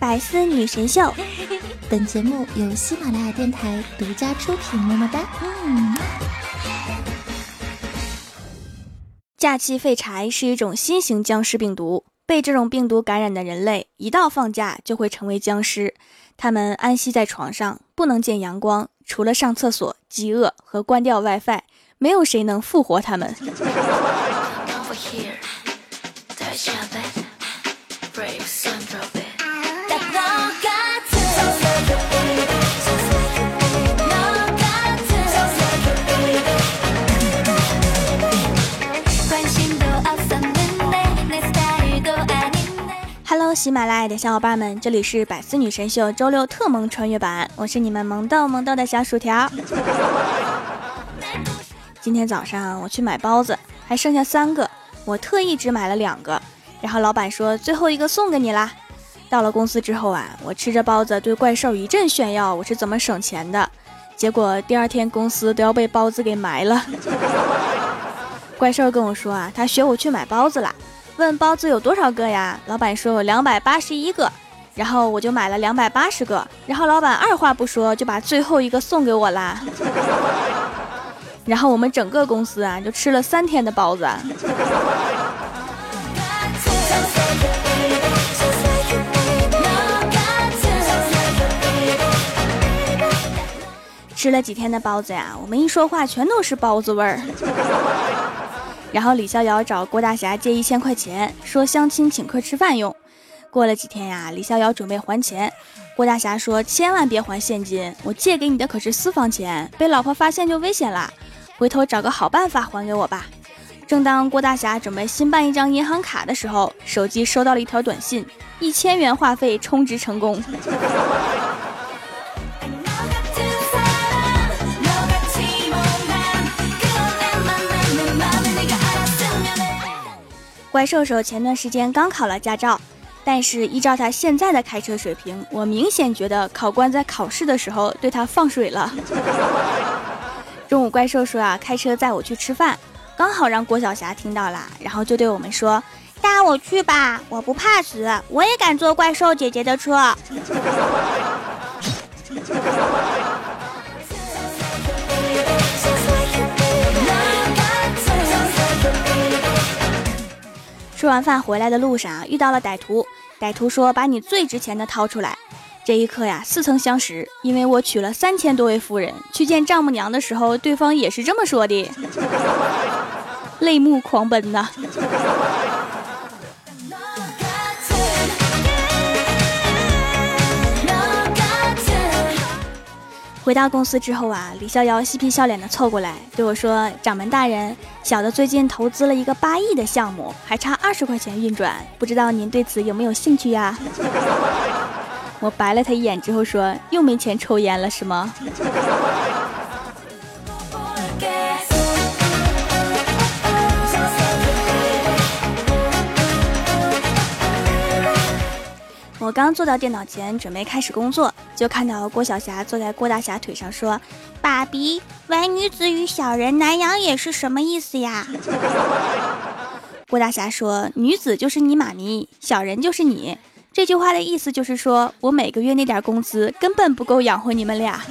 百思女神秀，本节目由喜马拉雅电台独家出品。么么哒。嗯。假期废柴是一种新型僵尸病毒，被这种病毒感染的人类，一到放假就会成为僵尸。他们安息在床上，不能见阳光，除了上厕所、饥饿和关掉 WiFi，没有谁能复活他们。Hello，喜马拉雅的小伙伴们，这里是百思女神秀周六特萌穿越版，我是你们萌豆萌豆的小薯条。今天早上我去买包子，还剩下三个，我特意只买了两个，然后老板说最后一个送给你啦。到了公司之后啊，我吃着包子对怪兽一阵炫耀我是怎么省钱的，结果第二天公司都要被包子给埋了。怪兽跟我说啊，他学我去买包子啦。问包子有多少个呀？老板说有两百八十一个，然后我就买了两百八十个，然后老板二话不说就把最后一个送给我啦。然后我们整个公司啊就吃了三天的包子。吃了几天的包子呀，我们一说话全都是包子味儿。然后李逍遥找郭大侠借一千块钱，说相亲请客吃饭用。过了几天呀，李逍遥准备还钱，郭大侠说千万别还现金，我借给你的可是私房钱，被老婆发现就危险了，回头找个好办法还给我吧。正当郭大侠准备新办一张银行卡的时候，手机收到了一条短信，一千元话费充值成功。怪兽兽前段时间刚考了驾照，但是依照他现在的开车水平，我明显觉得考官在考试的时候对他放水了。中午怪兽说啊，开车载我去吃饭，刚好让郭晓霞听到了，然后就对我们说：“带我去吧，我不怕死，我也敢坐怪兽姐姐的车。”吃完饭回来的路上遇到了歹徒，歹徒说：“把你最值钱的掏出来。”这一刻呀，似曾相识，因为我娶了三千多位夫人，去见丈母娘的时候，对方也是这么说的，泪目狂奔呐。回到公司之后啊，李逍遥嬉皮笑脸的凑过来对我说：“掌门大人，小的最近投资了一个八亿的项目，还差二十块钱运转，不知道您对此有没有兴趣呀？” 我白了他一眼之后说：“又没钱抽烟了是吗？” 我刚坐到电脑前准备开始工作，就看到郭晓霞坐在郭大侠腿上说：“爸比，玩女子与小人难养也是什么意思呀？” 郭大侠说：“女子就是你妈咪，小人就是你。”这句话的意思就是说我每个月那点工资根本不够养活你们俩。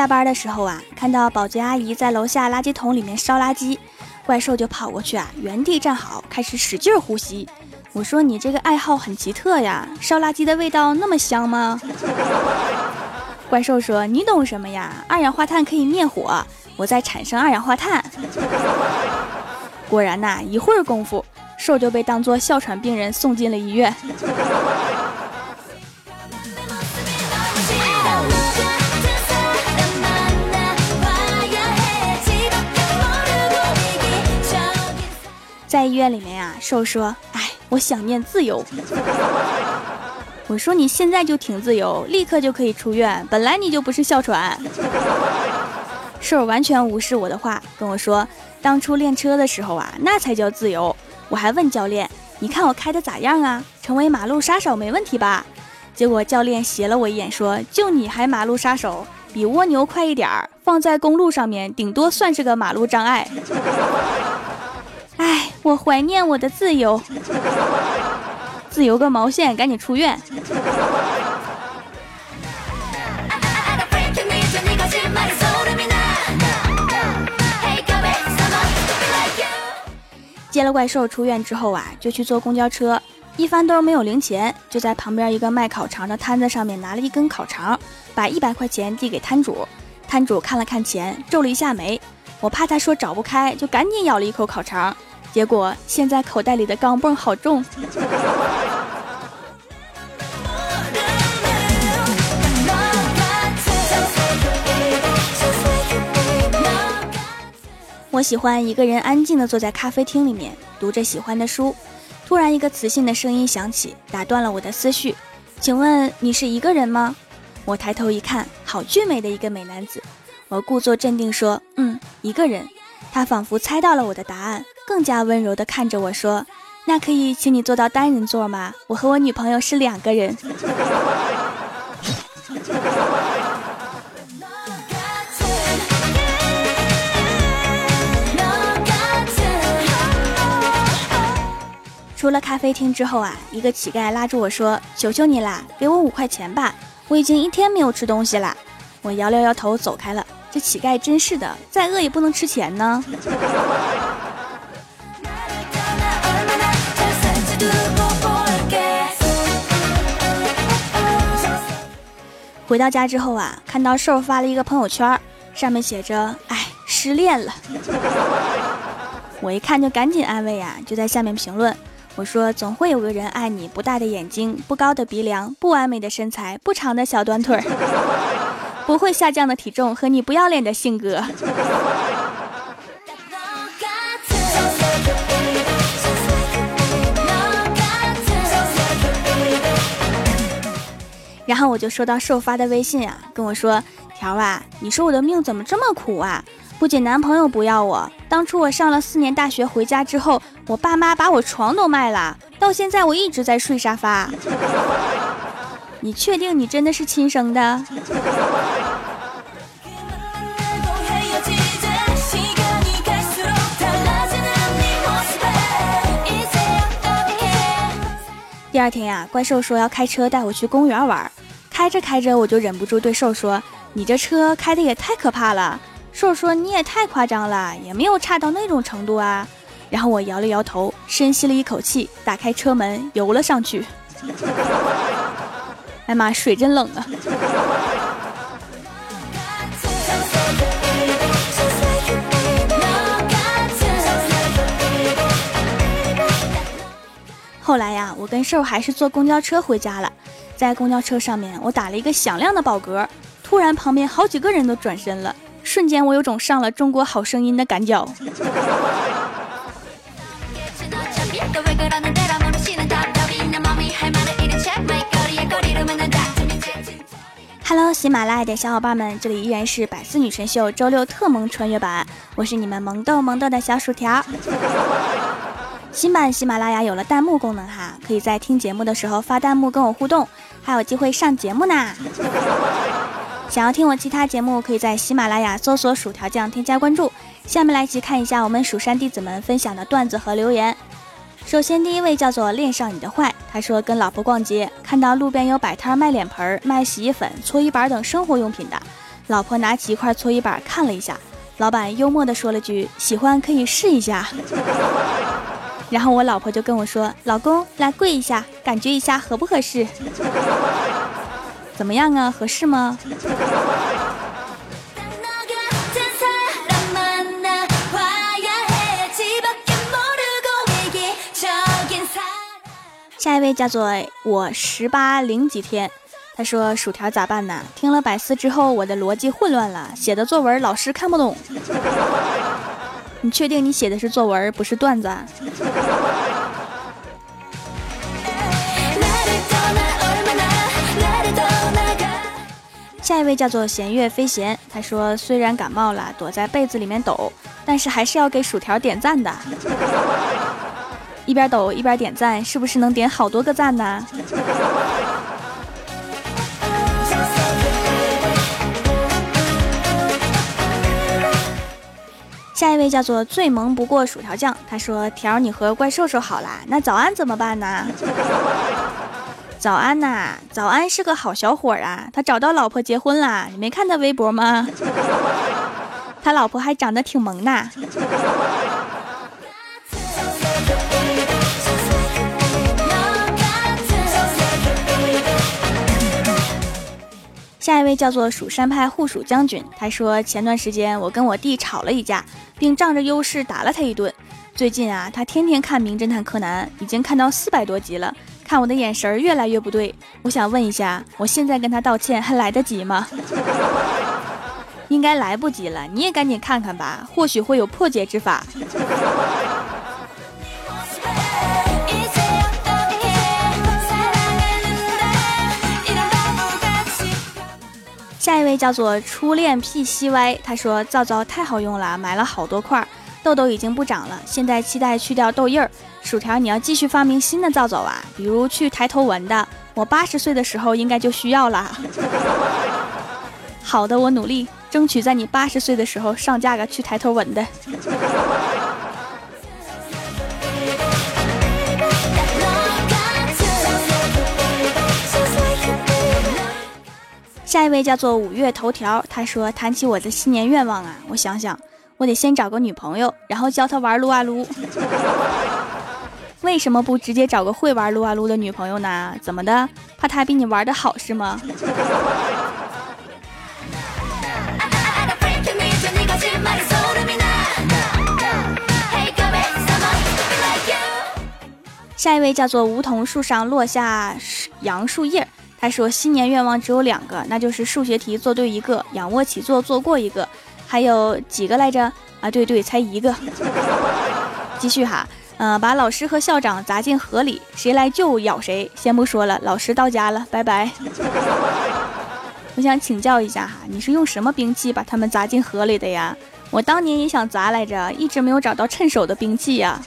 下班的时候啊，看到保洁阿姨在楼下垃圾桶里面烧垃圾，怪兽就跑过去啊，原地站好，开始使劲呼吸。我说你这个爱好很奇特呀，烧垃圾的味道那么香吗？怪兽说你懂什么呀？二氧化碳可以灭火，我在产生二氧化碳。果然呐，一会儿功夫，兽就被当作哮喘病人送进了医院。在医院里面呀，兽说：“哎，我想念自由。”我说：“你现在就挺自由，立刻就可以出院。本来你就不是哮喘。”兽完全无视我的话，跟我说：“当初练车的时候啊，那才叫自由。我还问教练：‘你看我开的咋样啊？成为马路杀手没问题吧？’结果教练斜了我一眼，说：‘就你还马路杀手，比蜗牛快一点儿。’放在公路上面，顶多算是个马路障碍。我怀念我的自由，自由个毛线，赶紧出院。接了怪兽出院之后啊，就去坐公交车，一翻兜没有零钱，就在旁边一个卖烤肠的摊子上面拿了一根烤肠，把一百块钱递给摊主。摊主看了看钱，皱了一下眉。我怕他说找不开，就赶紧咬了一口烤肠。结果现在口袋里的钢镚好重。我喜欢一个人安静的坐在咖啡厅里面，读着喜欢的书。突然，一个磁性的声音响起，打断了我的思绪。请问你是一个人吗？我抬头一看，好俊美的一个美男子。我故作镇定说：“嗯，一个人。”他仿佛猜到了我的答案，更加温柔地看着我说：“那可以请你坐到单人座吗？我和我女朋友是两个人。”出了咖啡厅之后啊，一个乞丐拉住我说：“求求你啦，给我五块钱吧，我已经一天没有吃东西啦。”我摇了摇头走开了。这乞丐真是的，再饿也不能吃钱呢。回到家之后啊，看到瘦发了一个朋友圈，上面写着：“哎，失恋了。”我一看就赶紧安慰啊，就在下面评论。我说，总会有个人爱你，不大的眼睛，不高的鼻梁，不完美的身材，不长的小短腿，不会下降的体重和你不要脸的性格。然后我就收到受发的微信啊，跟我说：“条啊，你说我的命怎么这么苦啊？不仅男朋友不要我。”当初我上了四年大学回家之后，我爸妈把我床都卖了，到现在我一直在睡沙发。你确定你真的是亲生的？第二天呀，怪兽说要开车带我去公园玩，开着开着我就忍不住对兽说：“你这车开的也太可怕了。”兽说：“你也太夸张了，也没有差到那种程度啊。”然后我摇了摇头，深吸了一口气，打开车门，游了上去。哎妈，水真冷啊！后来呀，我跟兽还是坐公交车回家了。在公交车上面，我打了一个响亮的饱嗝，突然旁边好几个人都转身了。瞬间，我有种上了《中国好声音》的感觉。Hello，喜马拉雅的小伙伴们，这里依然是百思女神秀周六特萌穿越版，我是你们萌豆萌豆的小薯条。新版喜马拉雅有了弹幕功能哈，可以在听节目的时候发弹幕跟我互动，还有机会上节目呢。想要听我其他节目，可以在喜马拉雅搜索“薯条酱”添加关注。下面来一起看一下我们蜀山弟子们分享的段子和留言。首先，第一位叫做“恋上你的坏”，他说跟老婆逛街，看到路边有摆摊卖脸盆、卖洗衣粉、搓衣板等生活用品的，老婆拿起一块搓衣板看了一下，老板幽默地说了句：“喜欢可以试一下。”然后我老婆就跟我说：“老公，来跪一下，感觉一下合不合适。”怎么样啊？合适吗？下一位叫做我十八零几天，他说薯条咋办呢？听了百思之后，我的逻辑混乱了，写的作文老师看不懂。你确定你写的是作文，不是段子？下一位叫做弦月飞弦，他说虽然感冒了，躲在被子里面抖，但是还是要给薯条点赞的。一边抖一边点赞，是不是能点好多个赞呢？下一位叫做最萌不过薯条酱，他说：“条，你和怪兽兽好啦，那早安怎么办呢？” 早安呐，早安是个好小伙啊，他找到老婆结婚啦，你没看他微博吗？他老婆还长得挺萌呐。下一位叫做蜀山派护蜀将军，他说前段时间我跟我弟吵了一架，并仗着优势打了他一顿。最近啊，他天天看《名侦探柯南》，已经看到四百多集了，看我的眼神越来越不对。我想问一下，我现在跟他道歉还来得及吗？应该来不及了，你也赶紧看看吧，或许会有破解之法。下一位叫做初恋 P C Y，他说皂皂太好用了，买了好多块，痘痘已经不长了，现在期待去掉痘印儿。薯条，你要继续发明新的皂皂啊，比如去抬头纹的，我八十岁的时候应该就需要了。好的，我努力，争取在你八十岁的时候上架个去抬头纹的。下一位叫做五月头条，他说谈起我的新年愿望啊，我想想，我得先找个女朋友，然后教她玩撸啊撸。为什么不直接找个会玩撸啊撸的女朋友呢？怎么的？怕她比你玩的好是吗？下一位叫做梧桐树上落下杨树叶。他说新年愿望只有两个，那就是数学题做对一个，仰卧起坐做过一个，还有几个来着？啊，对对，才一个。继续哈，嗯，把老师和校长砸进河里，谁来救咬谁。先不说了，老师到家了，拜拜。我想请教一下哈，你是用什么兵器把他们砸进河里的呀？我当年也想砸来着，一直没有找到趁手的兵器呀。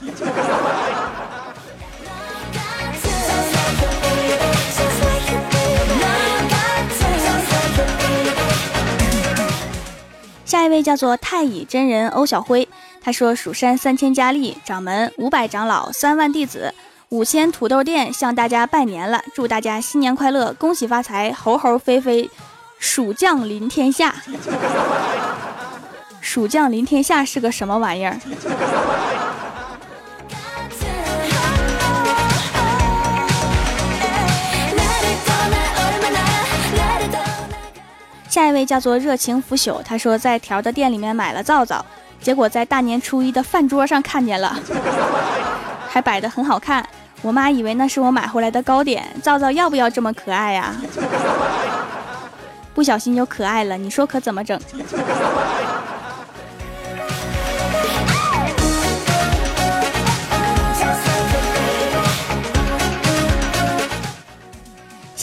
下一位叫做太乙真人欧小辉，他说：“蜀山三千佳丽，掌门五百长老，三万弟子，五千土豆店向大家拜年了，祝大家新年快乐，恭喜发财，猴猴飞飞，蜀将临天下。蜀将临天下是个什么玩意儿？”下一位叫做热情腐朽，他说在条的店里面买了皂皂，结果在大年初一的饭桌上看见了，还摆的很好看。我妈以为那是我买回来的糕点。皂皂要不要这么可爱呀？不小心就可爱了，你说可怎么整？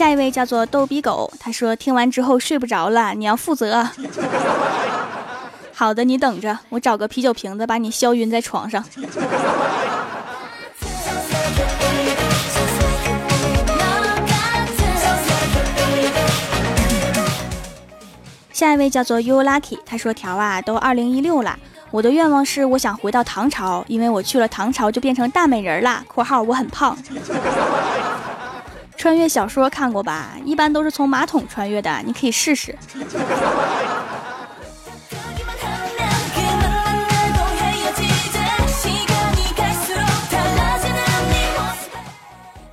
下一位叫做逗比狗，他说听完之后睡不着了，你要负责。好的，你等着，我找个啤酒瓶子把你削晕在床上。下一位叫做 You Lucky，他说条啊，都二零一六了，我的愿望是我想回到唐朝，因为我去了唐朝就变成大美人了。（括号我很胖。）穿越小说看过吧？一般都是从马桶穿越的，你可以试试。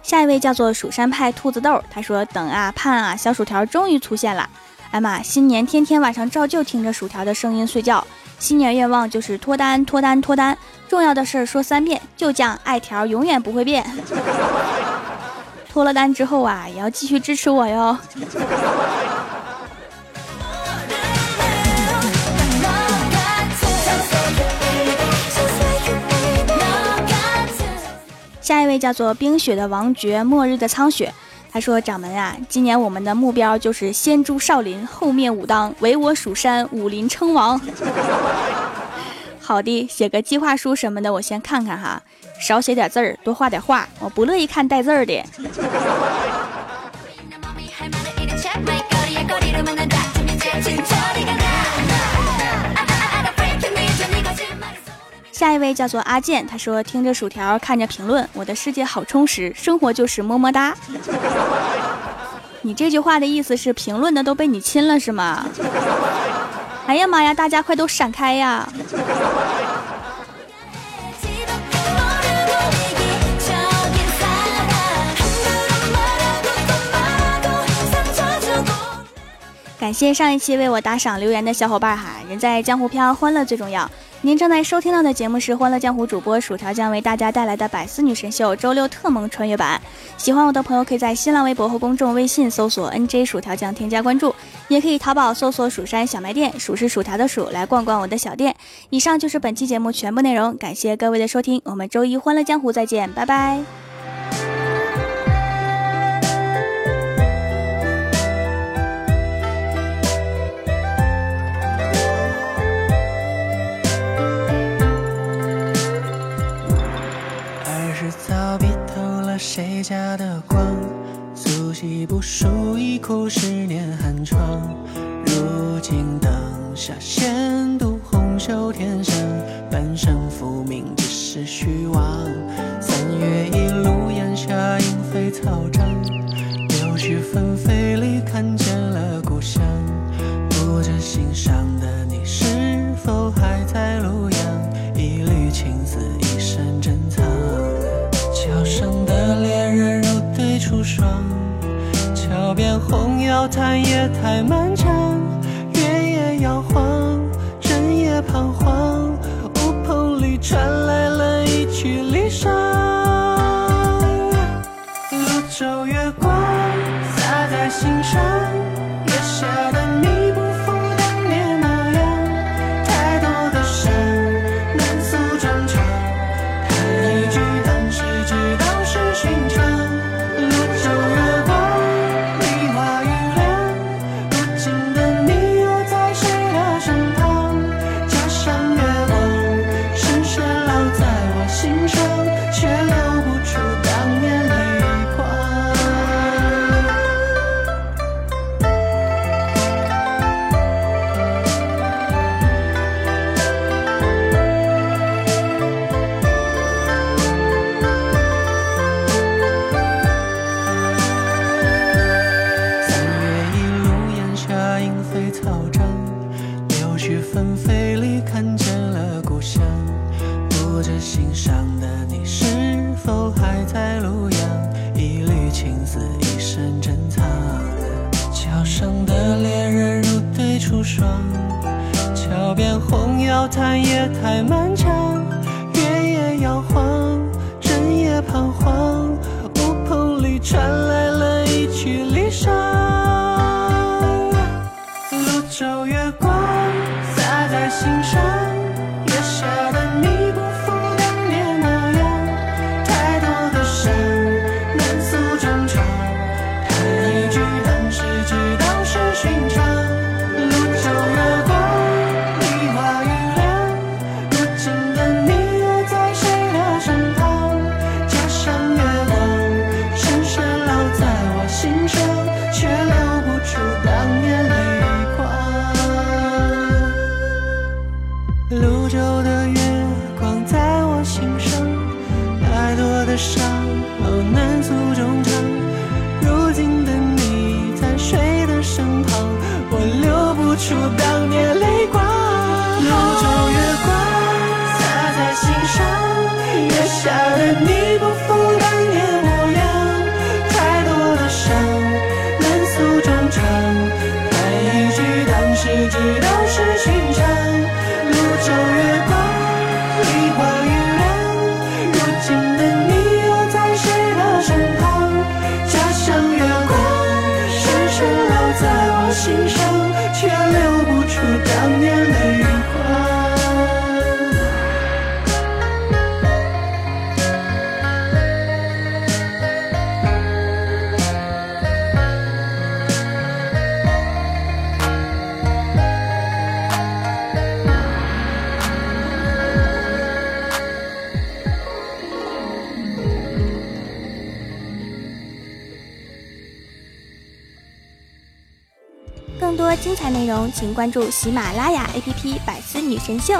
下一位叫做蜀山派兔子豆，他说：“等啊盼啊，小薯条终于出现了！哎妈，新年天天晚上照旧听着薯条的声音睡觉。新年愿望就是脱单脱单脱单，重要的事儿说三遍，就酱。艾，条永远不会变。”脱了单之后啊，也要继续支持我哟。下一位叫做冰雪的王爵，末日的苍雪。他说：“掌门啊，今年我们的目标就是先诛少林，后灭武当，唯我蜀山武林称王。”好的，写个计划书什么的，我先看看哈。少写点字儿，多画点画，我不乐意看带字儿的。下一位叫做阿健，他说听着薯条，看着评论，我的世界好充实，生活就是么么哒。你这句话的意思是评论的都被你亲了是吗？哎呀妈呀，大家快都闪开呀！感谢上一期为我打赏留言的小伙伴哈，人在江湖飘，欢乐最重要。您正在收听到的节目是《欢乐江湖》主播薯条将为大家带来的百思女神秀周六特萌穿越版。喜欢我的朋友可以在新浪微博和公众微信搜索 “nj 薯条酱”添加关注，也可以淘宝搜索“蜀山小卖店”，数是薯条的薯，来逛逛我的小店。以上就是本期节目全部内容，感谢各位的收听，我们周一《欢乐江湖》再见，拜拜。谁家的光，素昔不输一哭十年寒窗。如今灯下闲读红袖添香，半生浮名只是虚妄。三月一路檐下莺飞草长，柳絮纷飞里看见了故乡。不知心上的交谈也太漫长心声却流不出当年泪请关注喜马拉雅 APP《百思女神秀》。